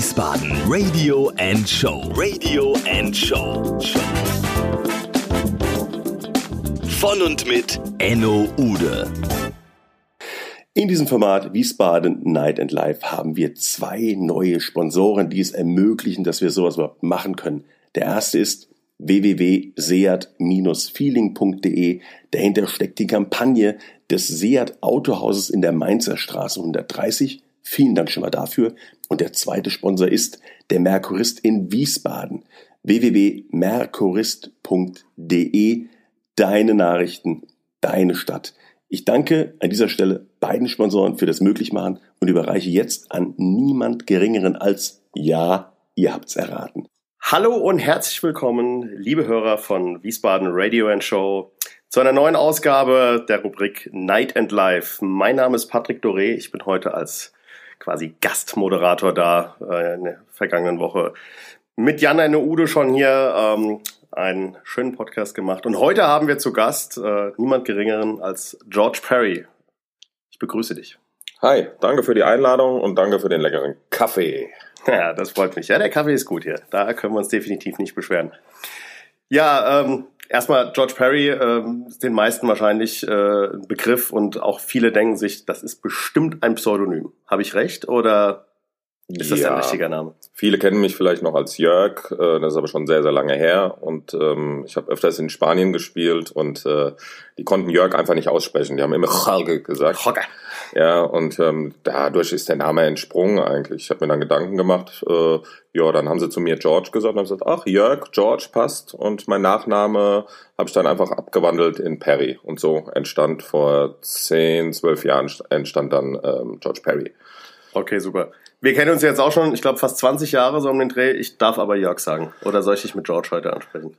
Wiesbaden Radio and Show. Radio and Show. Von und mit Enno Ude. In diesem Format Wiesbaden Night and Life haben wir zwei neue Sponsoren, die es ermöglichen, dass wir sowas überhaupt machen können. Der erste ist www.seat-feeling.de. Dahinter steckt die Kampagne des Seat Autohauses in der Mainzer Straße 130. Vielen Dank schon mal dafür. Und der zweite Sponsor ist der Merkurist in Wiesbaden. www.merkurist.de. Deine Nachrichten, deine Stadt. Ich danke an dieser Stelle beiden Sponsoren für das Möglichmachen und überreiche jetzt an niemand Geringeren als, ja, ihr habt's erraten. Hallo und herzlich willkommen, liebe Hörer von Wiesbaden Radio and Show, zu einer neuen Ausgabe der Rubrik Night and Life. Mein Name ist Patrick Doré. Ich bin heute als quasi Gastmoderator da äh, in der vergangenen Woche mit Jan eine Ude schon hier ähm, einen schönen Podcast gemacht. Und heute haben wir zu Gast äh, niemand Geringeren als George Perry. Ich begrüße dich. Hi, danke für die Einladung und danke für den leckeren Kaffee. Ja, das freut mich. Ja, der Kaffee ist gut hier. Da können wir uns definitiv nicht beschweren. Ja, ähm, erstmal George Perry, ist den meisten wahrscheinlich äh, Begriff und auch viele denken sich, das ist bestimmt ein Pseudonym. Habe ich recht oder ist das ja, dein richtiger Name? Viele kennen mich vielleicht noch als Jörg, äh, das ist aber schon sehr, sehr lange her. Und ähm, ich habe öfters in Spanien gespielt und äh, die konnten Jörg einfach nicht aussprechen. Die haben immer Jorge gesagt. Jorge. Ja, und ähm, dadurch ist der Name entsprungen eigentlich. Ich habe mir dann Gedanken gemacht, äh, ja, dann haben sie zu mir George gesagt und haben gesagt, ach, Jörg, George passt. Und mein Nachname habe ich dann einfach abgewandelt in Perry. Und so entstand vor zehn, zwölf Jahren entstand dann ähm, George Perry. Okay, super. Wir kennen uns jetzt auch schon, ich glaube, fast 20 Jahre so um den Dreh. Ich darf aber Jörg sagen. Oder soll ich dich mit George heute ansprechen?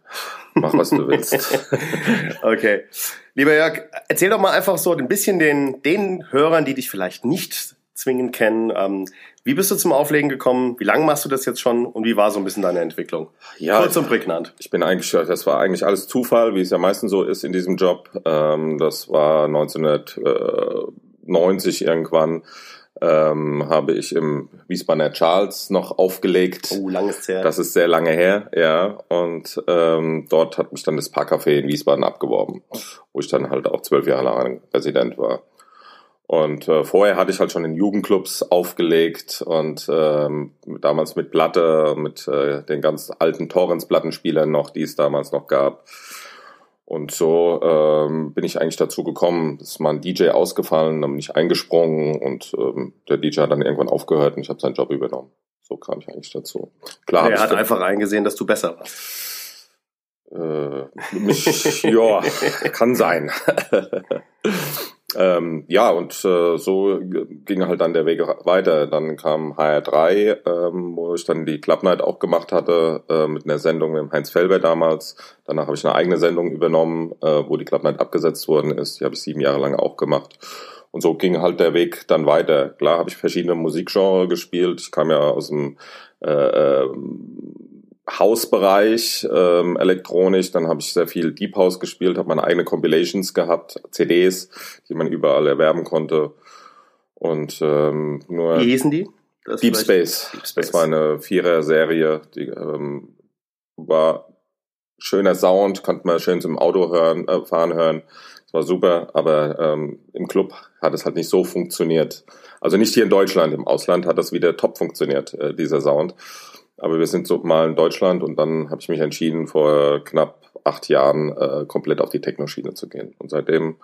Mach, was du willst. okay. Lieber Jörg, erzähl doch mal einfach so ein bisschen den, den Hörern, die dich vielleicht nicht zwingend kennen. Ähm, wie bist du zum Auflegen gekommen? Wie lange machst du das jetzt schon? Und wie war so ein bisschen deine Entwicklung? Ja, Kurz und prägnant. Ich bin eigentlich, das war eigentlich alles Zufall, wie es ja meistens so ist in diesem Job. Ähm, das war 1990 irgendwann ähm, habe ich im Wiesbadener Charles noch aufgelegt. Oh, langes her. Das ist sehr lange her, ja. Und ähm, dort hat mich dann das Parkcafé in Wiesbaden abgeworben, wo ich dann halt auch zwölf Jahre lang Resident war. Und äh, vorher hatte ich halt schon in Jugendclubs aufgelegt und ähm, damals mit Platte, mit äh, den ganz alten Torrens-Plattenspielern noch, die es damals noch gab. Und so ähm, bin ich eigentlich dazu gekommen, ist mal ein DJ ausgefallen, dann bin ich eingesprungen und ähm, der DJ hat dann irgendwann aufgehört und ich habe seinen Job übernommen. So kam ich eigentlich dazu. Klar, er hat einfach eingesehen, dass du besser warst. Äh, mich, ja, kann sein. Ähm, ja, und äh, so ging halt dann der Weg weiter. Dann kam HR3, ähm, wo ich dann die Club Night auch gemacht hatte, äh, mit einer Sendung mit Heinz Felber damals. Danach habe ich eine eigene Sendung übernommen, äh, wo die Club Night abgesetzt worden ist. Die habe ich sieben Jahre lang auch gemacht. Und so ging halt der Weg dann weiter. Klar habe ich verschiedene Musikgenre gespielt. Ich kam ja aus dem äh, äh, Hausbereich, ähm, elektronisch, dann habe ich sehr viel Deep House gespielt, habe meine eigene Compilations gehabt, CDs, die man überall erwerben konnte. Und ähm, nur. Wie hießen die? Deep Space. Deep Space. Das war eine Vierer-Serie, die ähm, war schöner Sound, konnte man schön zum Auto hören, äh, fahren hören. Das war super, aber ähm, im Club hat es halt nicht so funktioniert. Also nicht hier in Deutschland, im Ausland hat das wieder top funktioniert, äh, dieser Sound. Aber wir sind so mal in Deutschland und dann habe ich mich entschieden, vor knapp acht Jahren äh, komplett auf die Techno-Schiene zu gehen. Und seitdem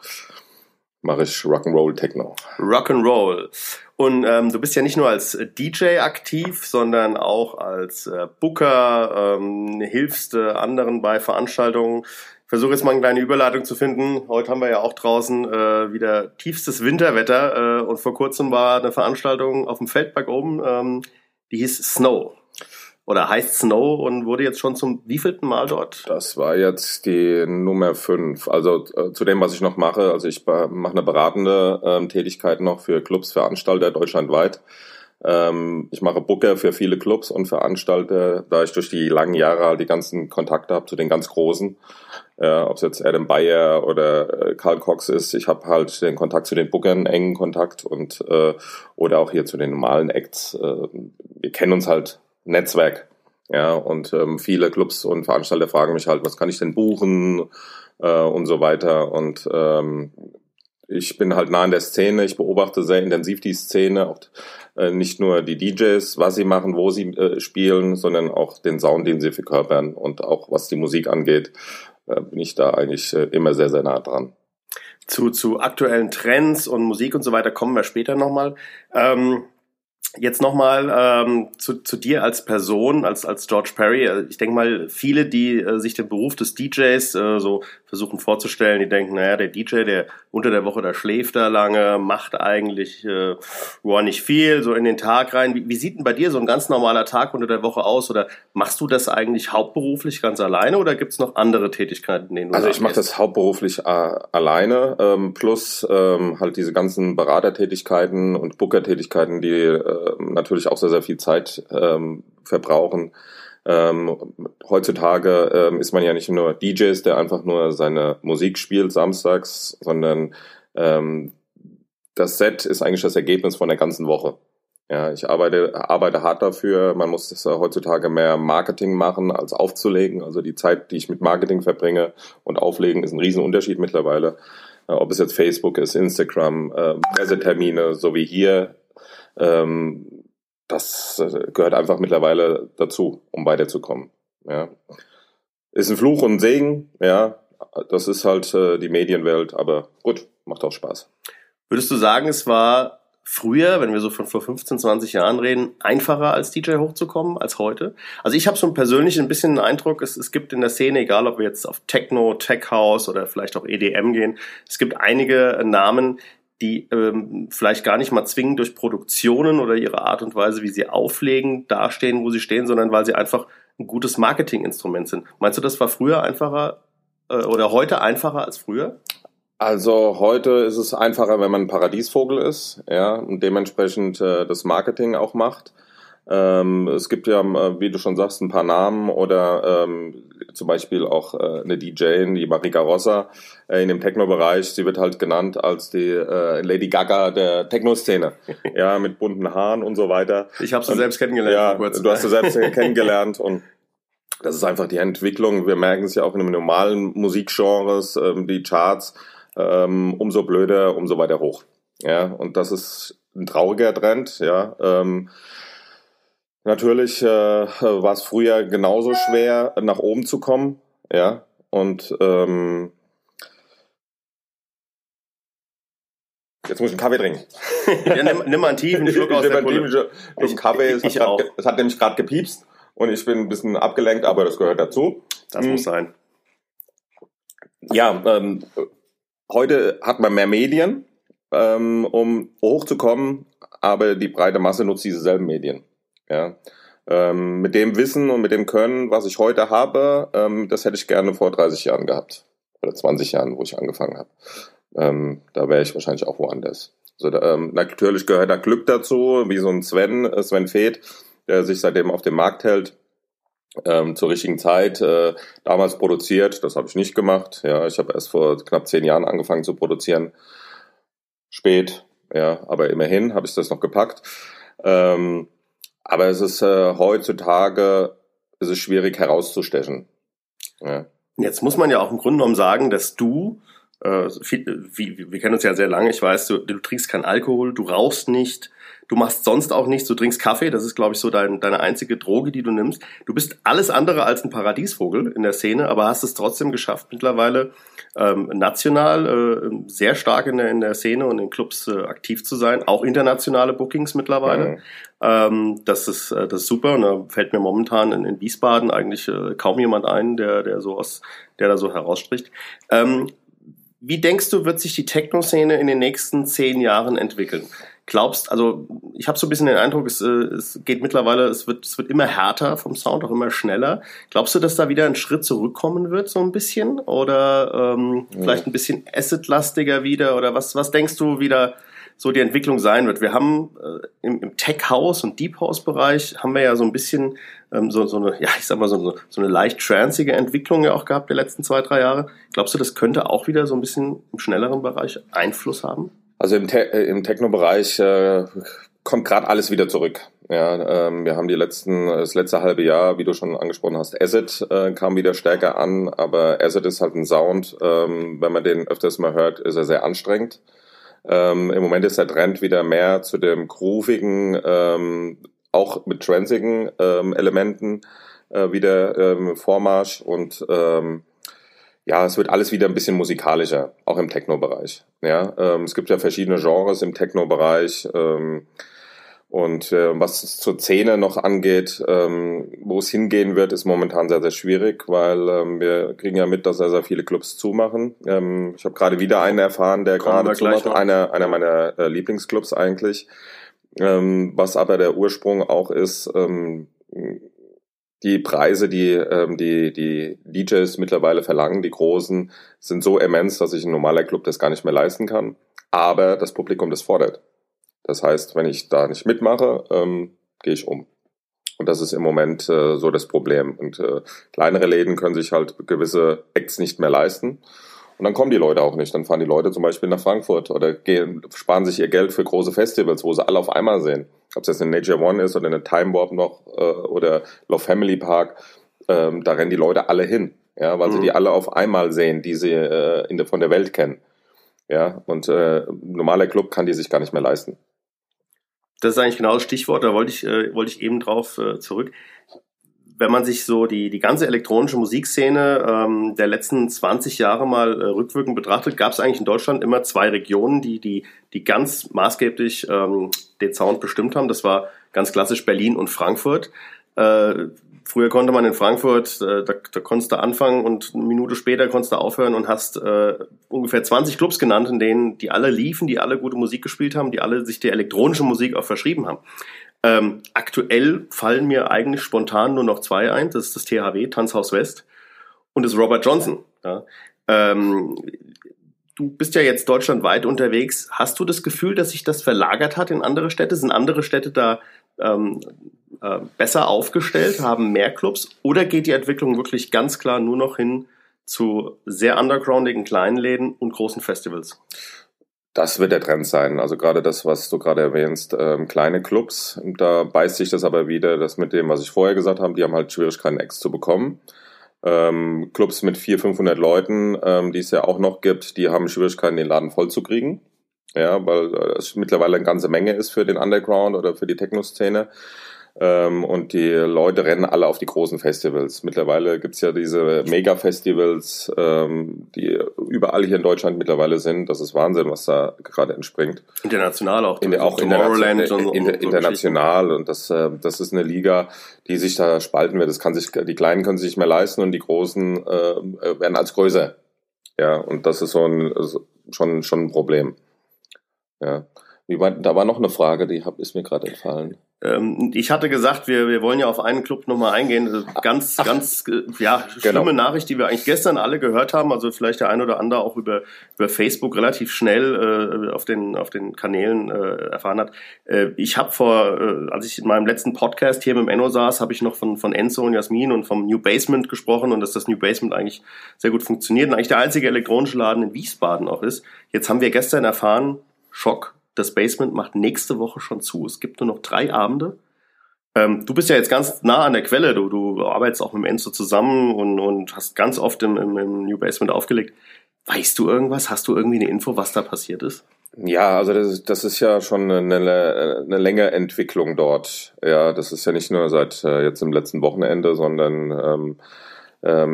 mache ich Rock'n'Roll Techno. Rock'n'Roll. Und ähm, du bist ja nicht nur als DJ aktiv, sondern auch als äh, Booker, ähm, hilfst äh, anderen bei Veranstaltungen. Versuche jetzt mal eine kleine Überleitung zu finden. Heute haben wir ja auch draußen äh, wieder tiefstes Winterwetter äh, und vor kurzem war eine Veranstaltung auf dem Feldberg oben, ähm, die hieß Snow oder heißt Snow und wurde jetzt schon zum wievielten Mal dort? Das war jetzt die Nummer fünf. Also äh, zu dem, was ich noch mache, also ich mache eine beratende ähm, Tätigkeit noch für Clubs, Veranstalter deutschlandweit. Ähm, ich mache Booker für viele Clubs und Veranstalter, da ich durch die langen Jahre halt die ganzen Kontakte habe zu den ganz Großen. Äh, Ob es jetzt Adam Bayer oder äh, Karl Cox ist, ich habe halt den Kontakt zu den Bookern, engen Kontakt und äh, oder auch hier zu den normalen Acts. Äh, wir kennen uns halt Netzwerk. Ja, und ähm, viele Clubs und Veranstalter fragen mich halt, was kann ich denn buchen äh, und so weiter. Und ähm, ich bin halt nah in der Szene, ich beobachte sehr intensiv die Szene, auch äh, nicht nur die DJs, was sie machen, wo sie äh, spielen, sondern auch den Sound, den sie verkörpern und auch was die Musik angeht, äh, bin ich da eigentlich äh, immer sehr, sehr nah dran. Zu, zu aktuellen Trends und Musik und so weiter kommen wir später nochmal. Ähm Jetzt nochmal ähm, zu, zu dir als Person, als, als George Perry. Äh, ich denke mal, viele, die äh, sich den Beruf des DJs äh, so versuchen vorzustellen, die denken, naja, der DJ, der unter der Woche, da schläft er lange, macht eigentlich äh, ja, nicht viel, so in den Tag rein. Wie, wie sieht denn bei dir so ein ganz normaler Tag unter der Woche aus? Oder machst du das eigentlich hauptberuflich ganz alleine oder gibt es noch andere Tätigkeiten, denen du Also ich mache das hauptberuflich äh, alleine, ähm, plus ähm, halt diese ganzen Beratertätigkeiten und Bookertätigkeiten, die äh, natürlich auch sehr, sehr viel Zeit ähm, verbrauchen. Ähm, heutzutage ähm, ist man ja nicht nur DJs, der einfach nur seine Musik spielt samstags, sondern ähm, das Set ist eigentlich das Ergebnis von der ganzen Woche. Ja, ich arbeite, arbeite hart dafür. Man muss das heutzutage mehr Marketing machen, als aufzulegen. Also die Zeit, die ich mit Marketing verbringe und auflegen, ist ein Riesenunterschied mittlerweile. Äh, ob es jetzt Facebook ist, Instagram, äh, Pressetermine, so wie hier, ähm, das äh, gehört einfach mittlerweile dazu, um weiterzukommen. Ja. Ist ein Fluch und ein Segen, ja. Das ist halt äh, die Medienwelt, aber gut, macht auch Spaß. Würdest du sagen, es war früher, wenn wir so von vor 15, 20 Jahren reden, einfacher als DJ hochzukommen als heute? Also ich habe so persönlich ein bisschen den Eindruck, es, es gibt in der Szene, egal ob wir jetzt auf Techno, Tech House oder vielleicht auch EDM gehen, es gibt einige Namen, die ähm, vielleicht gar nicht mal zwingend durch Produktionen oder ihre Art und Weise, wie sie auflegen, dastehen, wo sie stehen, sondern weil sie einfach ein gutes Marketinginstrument sind. Meinst du, das war früher einfacher äh, oder heute einfacher als früher? Also heute ist es einfacher, wenn man ein Paradiesvogel ist, ja, und dementsprechend äh, das Marketing auch macht. Ähm, es gibt ja, äh, wie du schon sagst, ein paar Namen oder ähm, zum Beispiel auch äh, eine DJ, die Marika Rossa äh, in dem Techno-Bereich. Sie wird halt genannt als die äh, Lady Gaga der Techno-Szene. ja, mit bunten Haaren und so weiter. Ich habe sie selbst kennengelernt. Ja, du hast sie selbst kennengelernt und das ist einfach die Entwicklung. Wir merken es ja auch in den normalen Musikgenres, ähm, die Charts, ähm, umso blöder, umso weiter hoch. Ja, und das ist ein trauriger Trend, ja. Ähm, Natürlich äh, war es früher genauso schwer, nach oben zu kommen, ja. Und ähm, Jetzt muss ich einen Kaffee trinken. ja, nimm, nimm mal einen tiefen Schluck aus der Pulle. Schluck Kaffee. Ich, ich, es, hat, es hat nämlich gerade gepiepst und ich bin ein bisschen abgelenkt, aber das gehört dazu. Das hm. muss sein. Ja, ähm, heute hat man mehr Medien, ähm, um hochzukommen, aber die breite Masse nutzt dieselben Medien. Ja. Ähm, mit dem Wissen und mit dem Können, was ich heute habe, ähm, das hätte ich gerne vor 30 Jahren gehabt. Oder 20 Jahren, wo ich angefangen habe. Ähm, da wäre ich wahrscheinlich auch woanders. Also ähm, natürlich gehört da Glück dazu, wie so ein Sven, äh, Sven Feth, der sich seitdem auf dem Markt hält. Ähm, zur richtigen Zeit äh, damals produziert. Das habe ich nicht gemacht. Ja, ich habe erst vor knapp zehn Jahren angefangen zu produzieren. Spät, ja, aber immerhin habe ich das noch gepackt. Ähm, aber es ist äh, heutzutage ist es schwierig herauszustechen. Ja. Jetzt muss man ja auch im Grunde genommen sagen, dass du, äh, viel, wie, wir kennen uns ja sehr lange, ich weiß, du, du trinkst keinen Alkohol, du rauchst nicht, Du machst sonst auch nichts, du trinkst Kaffee, das ist, glaube ich, so dein, deine einzige Droge, die du nimmst. Du bist alles andere als ein Paradiesvogel in der Szene, aber hast es trotzdem geschafft, mittlerweile ähm, national äh, sehr stark in der, in der Szene und in Clubs äh, aktiv zu sein, auch internationale Bookings mittlerweile. Mhm. Ähm, das, ist, äh, das ist super und da fällt mir momentan in, in Wiesbaden eigentlich äh, kaum jemand ein, der, der so aus, der da so herausspricht. Ähm, wie denkst du, wird sich die Techno-Szene in den nächsten zehn Jahren entwickeln? Glaubst, also ich habe so ein bisschen den Eindruck, es, äh, es geht mittlerweile, es wird, es wird immer härter vom Sound, auch immer schneller. Glaubst du, dass da wieder ein Schritt zurückkommen wird, so ein bisschen? Oder ähm, ja. vielleicht ein bisschen Acid-lastiger wieder? Oder was, was denkst du wieder so die Entwicklung sein wird? Wir haben äh, im, im Tech-House und Deep-House-Bereich haben wir ja so ein bisschen ähm, so, so eine, ja, ich sag mal, so, so eine leicht transige Entwicklung ja auch gehabt der letzten zwei, drei Jahre. Glaubst du, das könnte auch wieder so ein bisschen im schnelleren Bereich Einfluss haben? Also im, Te äh, im Techno-Bereich äh, kommt gerade alles wieder zurück. Ja, ähm, wir haben die letzten, das letzte halbe Jahr, wie du schon angesprochen hast, Acid äh, kam wieder stärker an, aber Acid ist halt ein Sound, ähm, wenn man den öfters mal hört, ist er sehr anstrengend. Ähm, Im Moment ist der Trend wieder mehr zu dem groovigen, ähm, auch mit transigen ähm, Elementen äh, wieder ähm, Vormarsch und ähm, ja, es wird alles wieder ein bisschen musikalischer, auch im Techno-Bereich. Ja, ähm, es gibt ja verschiedene Genres im Techno-Bereich. Ähm, und äh, was zur Szene noch angeht, ähm, wo es hingehen wird, ist momentan sehr, sehr schwierig, weil ähm, wir kriegen ja mit, dass sehr, sehr viele Clubs zumachen. Ähm, ich habe gerade wieder einen erfahren, der gerade zumacht, einer, einer meiner äh, Lieblingsclubs eigentlich. Ähm, was aber der Ursprung auch ist, ähm, die Preise, die ähm, die, die DJs mittlerweile verlangen, die großen, sind so immens, dass sich ein normaler Club das gar nicht mehr leisten kann. Aber das Publikum das fordert. Das heißt, wenn ich da nicht mitmache, ähm, gehe ich um. Und das ist im Moment äh, so das Problem. Und äh, kleinere Läden können sich halt gewisse Acts nicht mehr leisten. Und dann kommen die Leute auch nicht. Dann fahren die Leute zum Beispiel nach Frankfurt oder gehen, sparen sich ihr Geld für große Festivals, wo sie alle auf einmal sehen. Ob es jetzt eine Nature One ist oder eine Time Warp noch äh, oder Love Family Park, ähm, da rennen die Leute alle hin. Ja, weil mhm. sie die alle auf einmal sehen, die sie äh, in der, von der Welt kennen. Ja, und äh, normaler Club kann die sich gar nicht mehr leisten. Das ist eigentlich genau das Stichwort, da wollte ich, äh, wollte ich eben drauf äh, zurück. Wenn man sich so die, die ganze elektronische Musikszene ähm, der letzten 20 Jahre mal äh, rückwirkend betrachtet, gab es eigentlich in Deutschland immer zwei Regionen, die, die, die ganz maßgeblich ähm, den Sound bestimmt haben. Das war ganz klassisch Berlin und Frankfurt. Äh, Früher konnte man in Frankfurt, äh, da, da konntest du anfangen und eine Minute später konntest du aufhören und hast äh, ungefähr 20 Clubs genannt, in denen die alle liefen, die alle gute Musik gespielt haben, die alle sich der elektronischen Musik auch verschrieben haben. Ähm, aktuell fallen mir eigentlich spontan nur noch zwei ein. Das ist das THW, Tanzhaus West, und das Robert Johnson. Ja. Ähm, du bist ja jetzt deutschlandweit unterwegs. Hast du das Gefühl, dass sich das verlagert hat in andere Städte? Sind andere Städte da ähm, äh, besser aufgestellt, haben mehr Clubs oder geht die Entwicklung wirklich ganz klar nur noch hin zu sehr undergroundigen kleinen Läden und großen Festivals? Das wird der Trend sein. Also gerade das, was du gerade erwähnst, ähm, kleine Clubs, da beißt sich das aber wieder, das mit dem, was ich vorher gesagt habe, die haben halt Schwierigkeiten, Ex zu bekommen. Ähm, Clubs mit 400, 500 Leuten, ähm, die es ja auch noch gibt, die haben Schwierigkeiten, den Laden voll zu kriegen. Ja, weil es mittlerweile eine ganze Menge ist für den Underground oder für die Techno-Szene. Ähm, und die Leute rennen alle auf die großen Festivals. Mittlerweile gibt's ja diese Mega-Festivals, ähm, die überall hier in Deutschland mittlerweile sind. Das ist Wahnsinn, was da gerade entspringt. International auch. In, auch Tomorrowland und, in, international. Und das, äh, das ist eine Liga, die sich da spalten wird. Das kann sich, die Kleinen können sich nicht mehr leisten und die Großen äh, werden als größer. Ja, und das ist so ein, schon, schon ein Problem. Ja. Wie war, da war noch eine Frage, die hab, ist mir gerade entfallen. Ähm, ich hatte gesagt, wir, wir wollen ja auf einen Club nochmal eingehen. Ganz, Ach, ganz, äh, ja, schlimme genau. Nachricht, die wir eigentlich gestern alle gehört haben. Also vielleicht der ein oder andere auch über, über Facebook relativ schnell äh, auf, den, auf den Kanälen äh, erfahren hat. Äh, ich habe vor, äh, als ich in meinem letzten Podcast hier mit dem Enno saß, habe ich noch von, von Enzo und Jasmin und vom New Basement gesprochen und dass das New Basement eigentlich sehr gut funktioniert und eigentlich der einzige elektronische Laden in Wiesbaden auch ist. Jetzt haben wir gestern erfahren, Schock, das Basement macht nächste Woche schon zu. Es gibt nur noch drei Abende. Ähm, du bist ja jetzt ganz nah an der Quelle. Du, du arbeitest auch mit dem Enzo zusammen und, und hast ganz oft im, im, im New Basement aufgelegt. Weißt du irgendwas? Hast du irgendwie eine Info, was da passiert ist? Ja, also das ist, das ist ja schon eine, eine längere Entwicklung dort. Ja, das ist ja nicht nur seit äh, jetzt im letzten Wochenende, sondern ähm,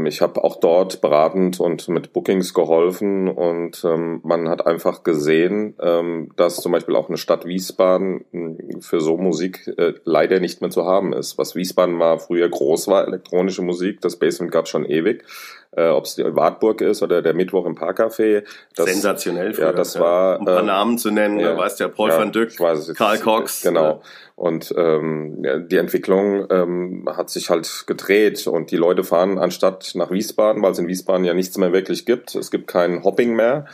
ich habe auch dort beratend und mit Bookings geholfen und ähm, man hat einfach gesehen, ähm, dass zum Beispiel auch eine Stadt Wiesbaden hm, für so Musik äh, leider nicht mehr zu haben ist. Was Wiesbaden mal früher groß war, elektronische Musik, das Basement gab schon ewig äh, ob es die Wartburg ist oder der Mittwoch im Parkcafé. Das, Sensationell. Früher, ja, das war. Um ein paar äh, Namen zu nennen, ja, weißt ja, Paul ja, van Dyck, Karl Cox. Genau. Und ähm, die Entwicklung ähm, hat sich halt gedreht und die Leute fahren anstatt nach Wiesbaden, weil es in Wiesbaden ja nichts mehr wirklich gibt. Es gibt kein Hopping mehr,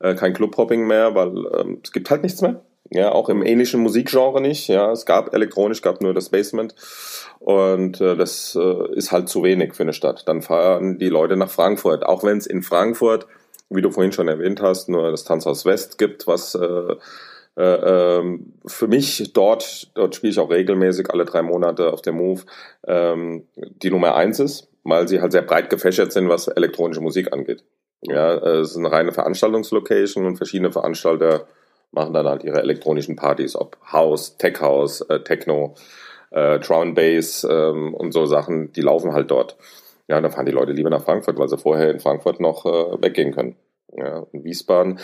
äh, kein Club-Hopping mehr, weil ähm, es gibt halt nichts mehr. Ja, auch im ähnlichen Musikgenre nicht. Ja, es gab elektronisch, gab nur das Basement. Und äh, das äh, ist halt zu wenig für eine Stadt. Dann fahren die Leute nach Frankfurt. Auch wenn es in Frankfurt, wie du vorhin schon erwähnt hast, nur das Tanzhaus West gibt, was äh, äh, ähm, für mich dort, dort spiele ich auch regelmäßig alle drei Monate auf dem Move, ähm, die Nummer eins ist, weil sie halt sehr breit gefächert sind, was elektronische Musik angeht. Ja, äh, es ist eine reine Veranstaltungslocation und verschiedene Veranstalter machen dann halt ihre elektronischen Partys, ob House, Tech House, äh, Techno, äh, Drum Bass ähm, und so Sachen, die laufen halt dort. Ja, dann fahren die Leute lieber nach Frankfurt, weil sie vorher in Frankfurt noch äh, weggehen können. Ja, in Wiesbaden.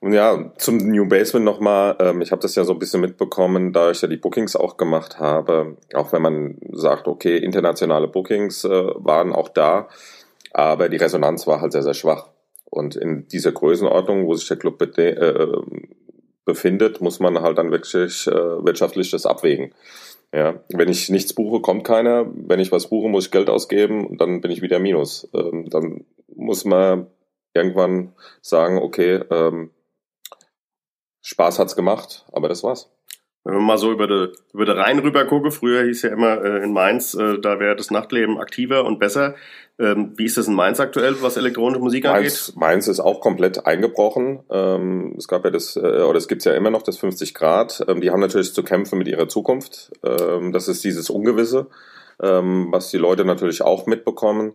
Und ja, zum New Basement nochmal. Ähm, ich habe das ja so ein bisschen mitbekommen, da ich ja die Bookings auch gemacht habe. Auch wenn man sagt, okay, internationale Bookings äh, waren auch da, aber die Resonanz war halt sehr, sehr schwach. Und in dieser Größenordnung, wo sich der Club äh, befindet, muss man halt dann wirklich äh, wirtschaftlich das abwägen. Ja, wenn ich nichts buche, kommt keiner. Wenn ich was buche, muss ich Geld ausgeben und dann bin ich wieder minus. Ähm, dann muss man irgendwann sagen, okay, ähm, Spaß hat's gemacht, aber das war's. Wenn man mal so über den über de Rhein rüber gucke, früher hieß ja immer äh, in Mainz, äh, da wäre das Nachtleben aktiver und besser. Ähm, wie ist das in Mainz aktuell, was elektronische Musik Mainz, angeht? Mainz ist auch komplett eingebrochen. Ähm, es gab ja das, äh, oder es gibt's ja immer noch das 50 Grad. Ähm, die haben natürlich zu kämpfen mit ihrer Zukunft. Ähm, das ist dieses Ungewisse, ähm, was die Leute natürlich auch mitbekommen.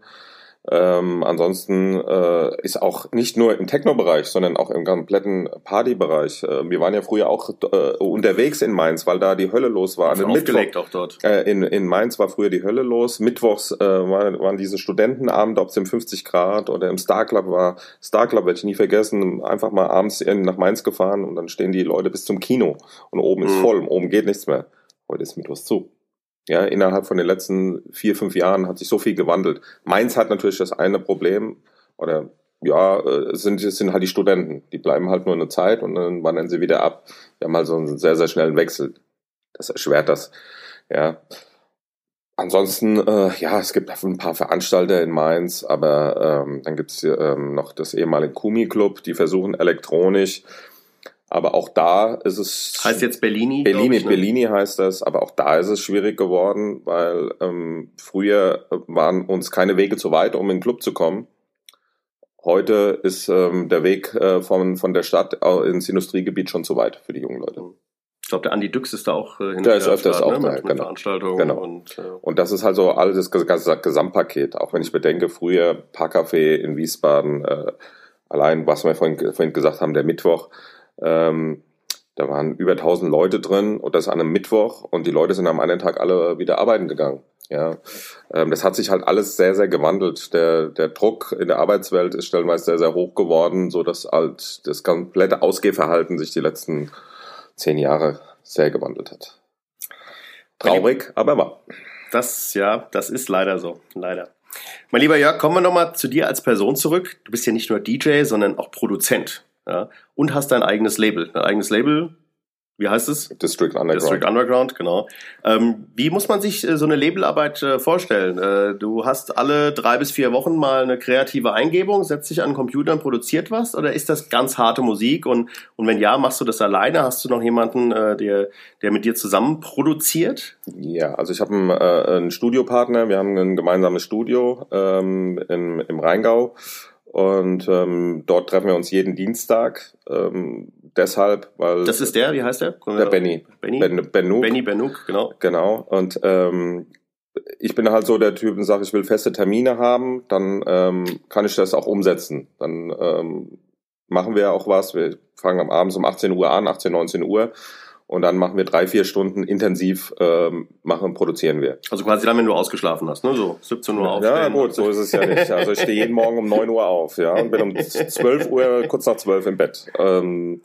Ähm, ansonsten äh, ist auch nicht nur im Techno-Bereich, sondern auch im kompletten Party-Bereich. Äh, wir waren ja früher auch äh, unterwegs in Mainz, weil da die Hölle los war. Also aufgelegt auch dort. Äh, in, in Mainz war früher die Hölle los. Mittwochs äh, waren, waren diese Studentenabende, ob es im 50 Grad oder im Star Club war. Star Club werde ich nie vergessen. Einfach mal abends nach Mainz gefahren und dann stehen die Leute bis zum Kino und oben ist Mhm. voll, oben geht nichts mehr. Heute ist Mittwochs zu. Ja, innerhalb von den letzten vier, fünf Jahren hat sich so viel gewandelt. Mainz hat natürlich das eine Problem, oder ja, äh, es sind, es sind halt die Studenten. Die bleiben halt nur eine Zeit und dann wandern sie wieder ab. Wir haben halt so einen sehr, sehr schnellen Wechsel. Das erschwert das. Ja. Ansonsten, äh, ja, es gibt ein paar Veranstalter in Mainz, aber ähm, dann gibt's hier, ähm, noch das ehemalige Kumi-Club, die versuchen elektronisch. Aber auch da ist es. Heißt jetzt Bellini? Bellini, ich, ne? Bellini heißt das, aber auch da ist es schwierig geworden, weil ähm, früher waren uns keine Wege zu weit, um in den Club zu kommen. Heute ist ähm, der Weg äh, von, von der Stadt ins Industriegebiet schon zu weit für die jungen Leute. Ich glaube, der Andi Düx ist da auch äh, Der ist öfters auch ne? da, mit, mit genau. Veranstaltungen Genau. und äh, Und das ist halt so alles das ges- ges- Gesamtpaket. Auch wenn ich bedenke, früher Parkcafé in Wiesbaden, äh, allein was wir vorhin, vorhin gesagt haben, der Mittwoch, ähm, da waren über 1000 Leute drin und das an einem Mittwoch und die Leute sind am anderen Tag alle wieder arbeiten gegangen. Ja, ähm, das hat sich halt alles sehr, sehr gewandelt. Der, der Druck in der Arbeitswelt ist stellenweise sehr, sehr hoch geworden, so dass halt das komplette Ausgehverhalten sich die letzten zehn Jahre sehr gewandelt hat. Traurig, aber wahr. Das, ja, das ist leider so. Leider. Mein lieber Jörg, kommen wir nochmal zu dir als Person zurück. Du bist ja nicht nur DJ, sondern auch Produzent. Ja? Und hast dein eigenes Label. Dein eigenes Label, wie heißt es? District Underground. District Underground, genau. Ähm, wie muss man sich äh, so eine Labelarbeit äh, vorstellen? Äh, du hast alle drei bis vier Wochen mal eine kreative Eingebung, setzt dich an den Computer und produziert was? Oder ist das ganz harte Musik? Und, und wenn ja, machst du das alleine? Hast du noch jemanden, äh, der, der mit dir zusammen produziert? Ja, also ich habe einen, äh, einen Studiopartner, wir haben ein gemeinsames Studio ähm, in, im Rheingau und ähm, dort treffen wir uns jeden Dienstag. Ähm, deshalb, weil Das ist der, wie heißt der? der Benny. Benny? Ben, Benuk. Benny Benuk, genau. Genau. Und ähm, ich bin halt so der Typ und sage, ich will feste Termine haben, dann ähm, kann ich das auch umsetzen. Dann ähm, machen wir auch was. Wir fangen am Abends um 18 Uhr an, 18, 19 Uhr. Und dann machen wir drei, vier Stunden intensiv, ähm, machen, produzieren wir. Also quasi dann, wenn du ausgeschlafen hast, ne? So 17 Uhr aufstehen. Ja, gut, so ist es ja nicht. Also ich stehe jeden Morgen um 9 Uhr auf, ja, und bin um 12 Uhr, kurz nach 12 im Bett. Ähm,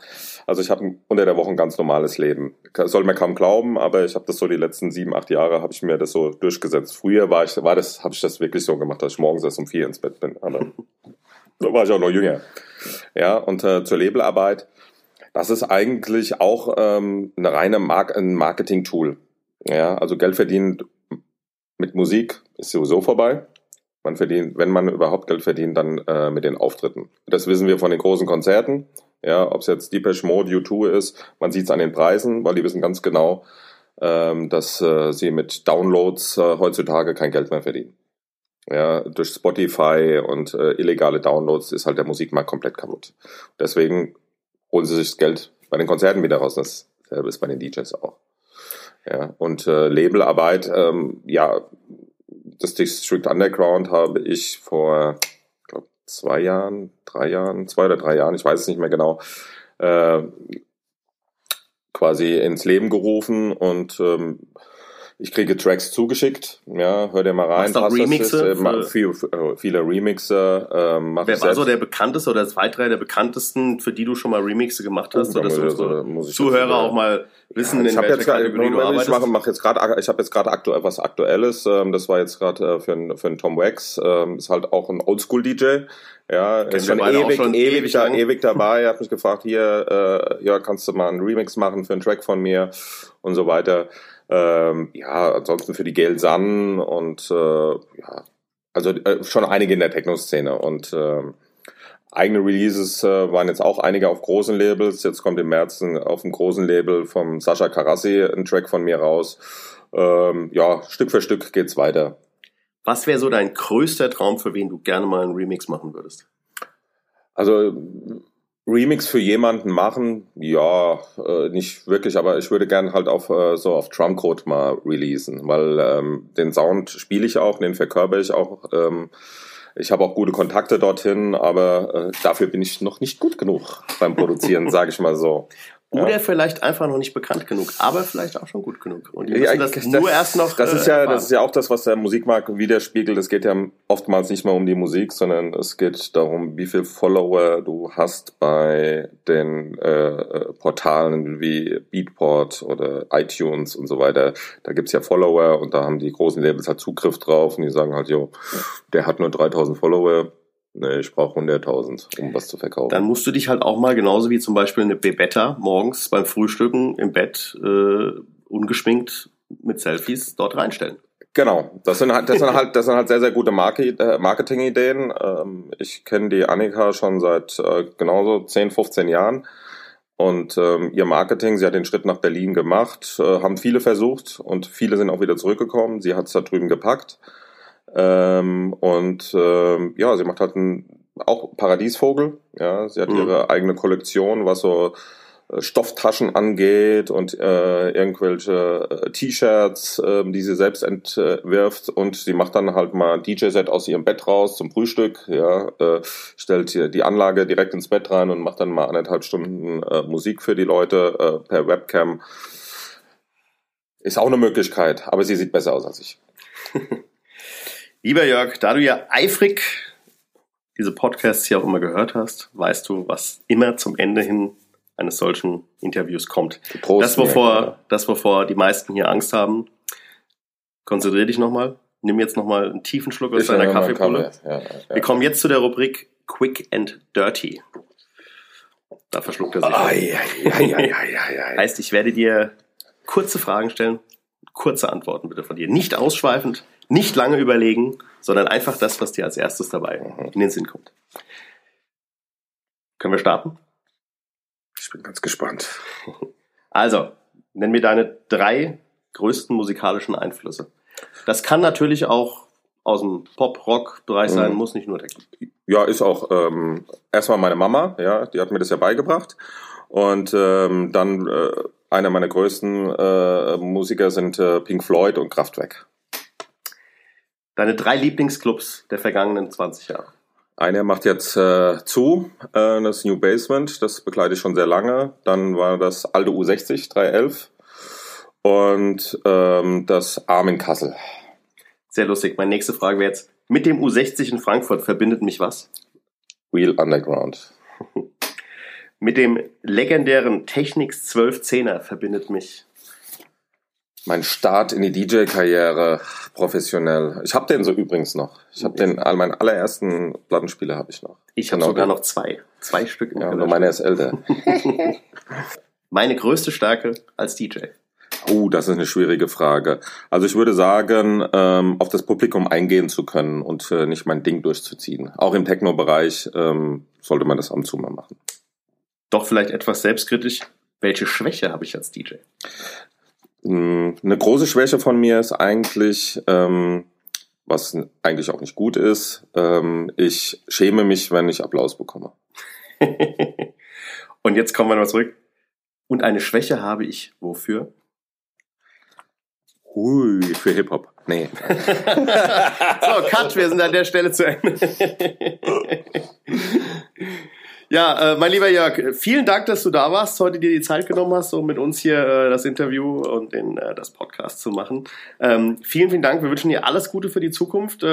also ich habe unter der Woche ein ganz normales Leben. Soll man kaum glauben, aber ich habe das so die letzten sieben, acht Jahre habe ich mir das so durchgesetzt. Früher war ich, war das, habe ich das wirklich so gemacht, dass ich morgens erst um vier ins Bett bin. Aber da war ich auch noch jünger. Ja, und äh, zur Labelarbeit. Das ist eigentlich auch ähm, eine reine Mark ein Marketing-Tool. Ja, also Geld verdienen mit Musik ist sowieso vorbei. Man verdient, wenn man überhaupt Geld verdient, dann äh, mit den Auftritten. Das wissen wir von den großen Konzerten. Ja, ob es jetzt Depeche Mode, U2 ist, man sieht es an den Preisen, weil die wissen ganz genau, ähm, dass äh, sie mit Downloads äh, heutzutage kein Geld mehr verdienen. Ja, durch Spotify und äh, illegale Downloads ist halt der Musikmarkt komplett kaputt. Deswegen holen sie sich das Geld bei den Konzerten wieder raus. Dasselbe ist bei den DJs auch. Ja, und äh, Labelarbeit, ähm, ja, das District Underground habe ich vor glaub, zwei Jahren, drei Jahren, zwei oder drei Jahren, ich weiß es nicht mehr genau, äh, quasi ins Leben gerufen und ähm, ich kriege Tracks zugeschickt, ja, hör dir mal rein. Du Remixe? Ist, äh, viel, viele Remixe. Ähm, mach Wer war so der bekannteste oder zwei, drei der bekanntesten, für die du schon mal Remixe gemacht hast? Oh, so unsere Zuhörer auch mal wissen, ja, ich Kategorie du arbeitest? Ich mache mach jetzt gerade, ich habe jetzt gerade aktuell was Aktuelles. Ähm, das war jetzt gerade äh, für einen für einen Tom Wax. Ähm, ist halt auch ein Oldschool DJ. Ja, ist schon ewig, schon ewig, ewig, da, ewig dabei. Er hat mich gefragt, hier, äh, ja, kannst du mal einen Remix machen für einen Track von mir und so weiter. Ähm, ja, ansonsten für die Gail Sun und äh, ja, also äh, schon einige in der Techno-Szene und äh, eigene Releases äh, waren jetzt auch einige auf großen Labels. Jetzt kommt im März auf dem großen Label vom Sascha Karassi ein Track von mir raus. Ähm, ja, Stück für Stück geht's weiter. Was wäre so dein größter Traum, für wen du gerne mal einen Remix machen würdest? Also Remix für jemanden machen, ja, äh, nicht wirklich, aber ich würde gerne halt auf äh, so auf Drumcode mal releasen, weil ähm, den Sound spiele ich auch, den verkörper ich auch. Ähm, ich habe auch gute Kontakte dorthin, aber äh, dafür bin ich noch nicht gut genug beim Produzieren, sage ich mal so. Oder ja. vielleicht einfach noch nicht bekannt genug, aber vielleicht auch schon gut genug. Und die ja, das, das nur erst noch. Das ist ja, äh, das ist ja auch das, was der Musikmarkt widerspiegelt. Es geht ja oftmals nicht mehr um die Musik, sondern es geht darum, wie viel Follower du hast bei den äh Portalen wie Beatport oder iTunes und so weiter. Da gibt's ja Follower und da haben die großen Labels halt Zugriff drauf und die sagen halt, jo, der hat nur 3000 Follower Nee, ich brauche 100.000, um was zu verkaufen. Dann musst du dich halt auch mal, genauso wie zum Beispiel eine Bebetta morgens beim Frühstücken im Bett, äh, ungeschminkt mit Selfies dort reinstellen. Genau, das sind halt, das sind halt, das sind halt sehr, sehr gute äh, Marketing-Ideen. Ähm, ich kenne die Annika schon seit äh, genauso 10, 15 Jahren. Und ähm, ihr Marketing, sie hat den Schritt nach Berlin gemacht, äh, haben viele versucht und viele sind auch wieder zurückgekommen. Sie hat es da drüben gepackt. Ähm, und ähm, ja, sie macht halt einen, auch Paradiesvogel. Ja, sie hat mhm. ihre eigene Kollektion, was so äh, Stofftaschen angeht und äh, irgendwelche äh, T-Shirts, äh, die sie selbst entwirft und sie macht dann halt mal DJ-Set aus ihrem Bett raus zum Frühstück, ja, äh, stellt hier die Anlage direkt ins Bett rein und macht dann mal anderthalb Stunden äh, Musik für die Leute äh, per Webcam. Ist auch eine Möglichkeit, aber sie sieht besser aus als ich. Lieber Jörg, da du ja eifrig diese Podcasts hier auch immer gehört hast, weißt du, was immer zum Ende hin eines solchen Interviews kommt. Prost, das, wovor, ja, das, wovor die meisten hier Angst haben. Konzentrier dich nochmal. Nimm jetzt nochmal einen tiefen Schluck aus deiner Kaffeepulle. Ja, ja, Wir kommen jetzt zu der Rubrik Quick and Dirty. Da verschluckt er sich. Oh, ja, ja, ja, ja, heißt, ich werde dir kurze Fragen stellen, kurze Antworten bitte von dir. Nicht ausschweifend, nicht lange überlegen, sondern einfach das, was dir als erstes dabei in den Sinn kommt. Können wir starten? Ich bin ganz gespannt. Also, nenn mir deine drei größten musikalischen Einflüsse. Das kann natürlich auch aus dem Pop-Rock-Bereich sein, mhm. muss nicht nur Techno. Ja, ist auch ähm, erstmal meine Mama, ja, die hat mir das ja beigebracht. Und ähm, dann äh, einer meiner größten äh, Musiker sind äh, Pink Floyd und Kraftwerk. Deine drei Lieblingsclubs der vergangenen 20 Jahre. Einer macht jetzt äh, zu, äh, das New Basement, das begleite ich schon sehr lange. Dann war das alte U60 311 und ähm, das Armin Kassel. Sehr lustig. Meine nächste Frage wäre jetzt, mit dem U60 in Frankfurt verbindet mich was? Real Underground. mit dem legendären Technics 1210er verbindet mich mein Start in die DJ-Karriere professionell. Ich habe den so übrigens noch. Ich habe den, all meinen allerersten Plattenspieler habe ich noch. Ich habe genau sogar noch zwei. Zwei Stück. Ja, nur meine ist älter. meine größte Stärke als DJ. Oh, das ist eine schwierige Frage. Also ich würde sagen, ähm, auf das Publikum eingehen zu können und äh, nicht mein Ding durchzuziehen. Auch im Techno-Bereich ähm, sollte man das ab und zu mal machen. Doch vielleicht etwas selbstkritisch. Welche Schwäche habe ich als DJ? Eine große Schwäche von mir ist eigentlich, ähm, was eigentlich auch nicht gut ist, ähm, ich schäme mich, wenn ich Applaus bekomme. Und jetzt kommen wir noch zurück. Und eine Schwäche habe ich wofür? Hui, für Hip-Hop. Nee. so, Cut, wir sind an der Stelle zu Ende. ja, äh, mein lieber Jörg, vielen Dank, dass du da warst, heute dir die Zeit genommen hast, um mit uns hier äh, das Interview und den, äh, das Podcast zu machen. Ähm, vielen, vielen Dank. Wir wünschen dir alles Gute für die Zukunft.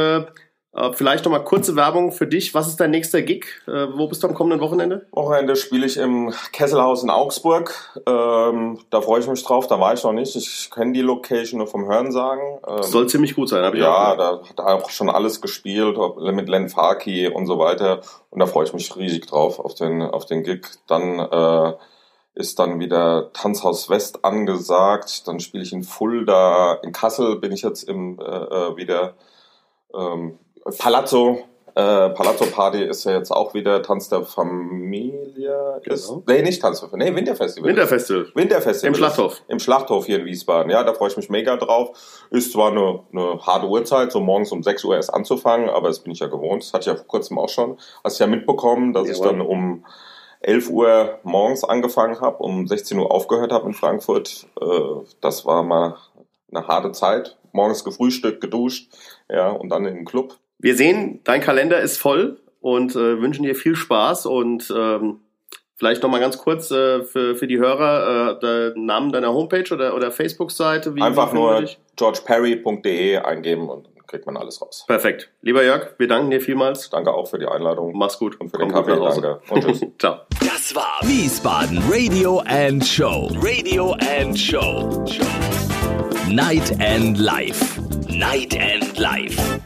Äh, vielleicht noch mal kurze Werbung für dich. Was ist dein nächster Gig? Äh, wo bist du am kommenden Wochenende? Wochenende spiele ich im Kesselhaus in Augsburg. Ähm, da freue ich mich drauf. Da war ich noch nicht. Ich kenne die Location nur vom Hörensagen. Ähm, Soll ziemlich gut sein, habe ich Ja, auch da hat auch schon alles gespielt mit Len Farki und so weiter. Und da freue ich mich riesig drauf auf den auf den Gig. Dann äh, ist dann wieder Tanzhaus West angesagt. Dann spiele ich in Fulda, in Kassel bin ich jetzt im, äh, äh wieder ähm, Palazzo, äh, Palazzo Party ist ja jetzt auch wieder Tanz der Familie. Ist, genau. Nee, nicht Tanz der Familie, nee, Winterfestival. Winterfestival. Winterfestival. Im Schlachthof. Im Schlachthof hier in Wiesbaden. Ja, da freue ich mich mega drauf. Ist zwar eine, eine harte Uhrzeit, so morgens um 6 Uhr erst anzufangen, aber das bin ich ja gewohnt. Das hatte ich ja vor kurzem auch schon. Hast du ja mitbekommen, dass Jawohl. ich dann um 11 Uhr morgens angefangen habe, um 16 Uhr aufgehört habe in Frankfurt. Äh, das war mal eine harte Zeit. Morgens gefrühstückt, geduscht, ja, und dann in den Club. Wir sehen, dein Kalender ist voll und äh, wünschen dir viel Spaß und ähm, vielleicht noch mal ganz kurz äh, für, für die Hörer äh, den Namen deiner Homepage oder, oder Facebook-Seite. Einfach nur georgeperry.de eingeben und kriegt man alles raus. Perfekt. Lieber Jörg, wir danken dir vielmals. Danke auch für die Einladung. Mach's gut. Und für Komm den Kaffee. Danke. Und tschüss. Ciao. Das war Wiesbaden Radio and Show. Radio and Show. Night and Life. Night and Life.